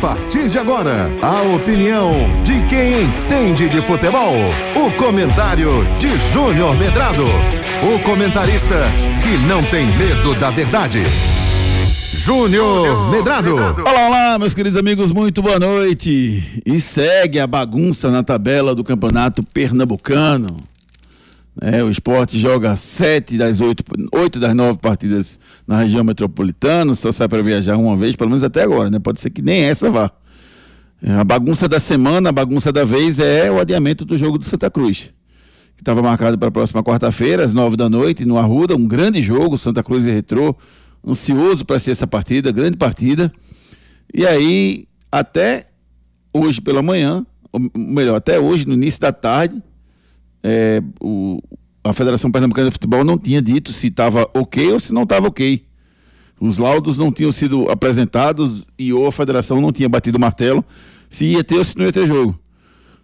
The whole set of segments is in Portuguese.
partir de agora, a opinião de quem entende de futebol. O comentário de Júnior Medrado. O comentarista que não tem medo da verdade. Júnior Medrado. Olá, olá, meus queridos amigos, muito boa noite. E segue a bagunça na tabela do Campeonato Pernambucano. É, o esporte joga sete das oito, oito das nove partidas na região metropolitana, só sai para viajar uma vez, pelo menos até agora, né? Pode ser que nem essa vá. É, a bagunça da semana, a bagunça da vez é o adiamento do jogo do Santa Cruz, que estava marcado para a próxima quarta-feira, às nove da noite, no Arruda, um grande jogo, Santa Cruz e Retrô, ansioso para ser essa partida, grande partida. E aí, até hoje pela manhã, ou melhor, até hoje, no início da tarde, é, o, a Federação Pernambucana de Futebol não tinha dito se estava ok ou se não estava ok. Os laudos não tinham sido apresentados e ou a federação não tinha batido o martelo se ia ter ou se não ia ter jogo.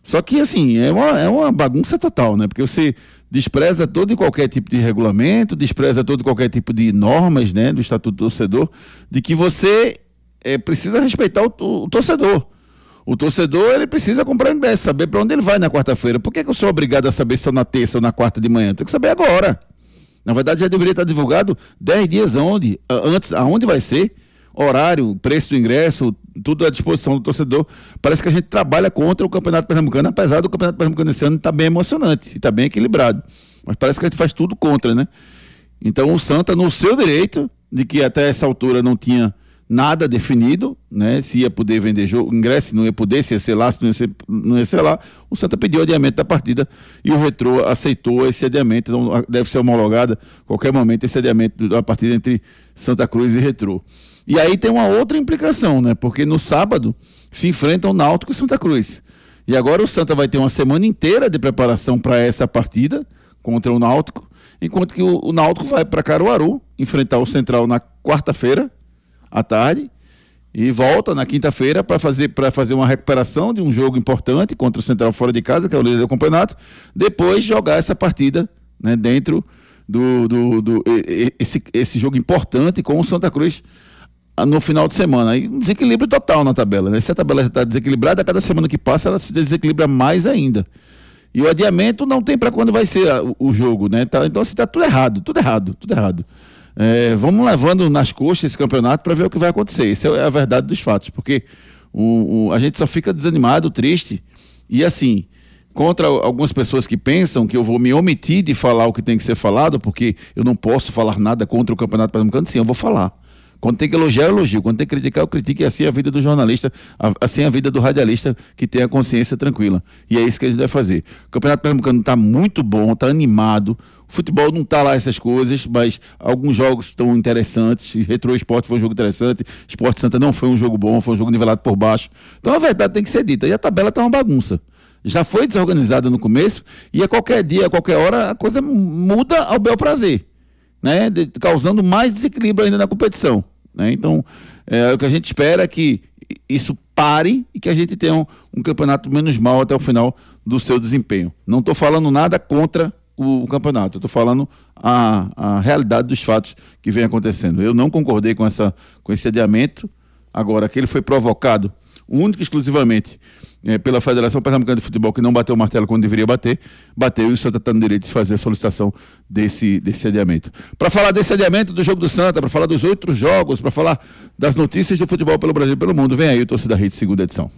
Só que, assim, é uma, é uma bagunça total, né? Porque você despreza todo e qualquer tipo de regulamento, despreza todo e qualquer tipo de normas, né, do Estatuto do Torcedor, de que você é, precisa respeitar o, o torcedor. O torcedor ele precisa comprar ingresso, saber para onde ele vai na quarta-feira. Por que, que eu sou obrigado a saber se é na terça ou na quarta de manhã? Tem que saber agora. Na verdade, já deveria estar divulgado 10 dias onde, antes, aonde vai ser, horário, preço do ingresso, tudo à disposição do torcedor. Parece que a gente trabalha contra o Campeonato Pernambucano, apesar do Campeonato Pernambucano esse ano estar tá bem emocionante e está bem equilibrado. Mas parece que a gente faz tudo contra, né? Então o Santa, no seu direito, de que até essa altura não tinha nada definido, né? Se ia poder vender jogo, ingresso, não ia poder, se ia ser lá, se não ia ser, não ia ser lá. O Santa pediu o adiamento da partida e o Retrô aceitou esse adiamento, então deve ser homologada qualquer momento esse adiamento da partida entre Santa Cruz e Retrô. E aí tem uma outra implicação, né? Porque no sábado se enfrentam Náutico e Santa Cruz. E agora o Santa vai ter uma semana inteira de preparação para essa partida contra o Náutico, enquanto que o, o Náutico vai para Caruaru enfrentar o Central na quarta-feira, à tarde e volta na quinta-feira para fazer, fazer uma recuperação de um jogo importante contra o Central fora de casa, que é o líder do campeonato, depois jogar essa partida né, dentro do, do, do esse, esse jogo importante com o Santa Cruz ah, no final de semana. Aí um desequilíbrio total na tabela. Né? Se a tabela está desequilibrada, cada semana que passa ela se desequilibra mais ainda. E o adiamento não tem para quando vai ser o, o jogo, né? Tá, então, assim, está tudo errado, tudo errado, tudo errado. É, vamos levando nas costas esse campeonato para ver o que vai acontecer. Isso é a verdade dos fatos, porque o, o, a gente só fica desanimado, triste. E assim, contra algumas pessoas que pensam que eu vou me omitir de falar o que tem que ser falado, porque eu não posso falar nada contra o Campeonato Pernambucano, sim, eu vou falar. Quando tem que elogiar, eu elogio. Quando tem que criticar, eu critico. E assim é a vida do jornalista, assim é a vida do radialista que tem a consciência tranquila. E é isso que a gente deve fazer. O Campeonato Pernambucano está muito bom, está animado. Futebol não está lá essas coisas, mas alguns jogos estão interessantes. Retro Esporte foi um jogo interessante. Esporte Santa não foi um jogo bom, foi um jogo nivelado por baixo. Então a verdade tem que ser dita. E a tabela está uma bagunça já foi desorganizada no começo e a qualquer dia, a qualquer hora, a coisa muda ao bel prazer, né? De, causando mais desequilíbrio ainda na competição. Né? Então, é, o que a gente espera é que isso pare e que a gente tenha um, um campeonato menos mal até o final do seu desempenho. Não estou falando nada contra o, o campeonato, estou falando a, a realidade dos fatos que vem acontecendo. Eu não concordei com, essa, com esse adiamento, agora que ele foi provocado único e exclusivamente é, pela Federação Pernambucana de Futebol, que não bateu o martelo quando deveria bater, bateu e o Santa está no direito de fazer a solicitação desse, desse adiamento. Para falar desse adiamento do jogo do Santa, para falar dos outros jogos, para falar das notícias do futebol pelo Brasil e pelo mundo, vem aí o Torcida Rede, segunda edição.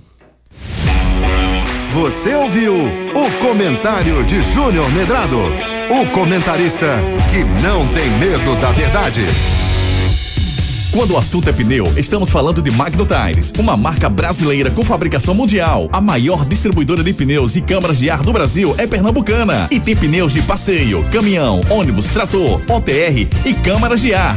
Você ouviu o comentário de Júnior Medrado, o comentarista que não tem medo da verdade. Quando o assunto é pneu, estamos falando de Magno Tires, uma marca brasileira com fabricação mundial. A maior distribuidora de pneus e câmaras de ar do Brasil é pernambucana e tem pneus de passeio, caminhão, ônibus, trator, OTR e câmaras de ar,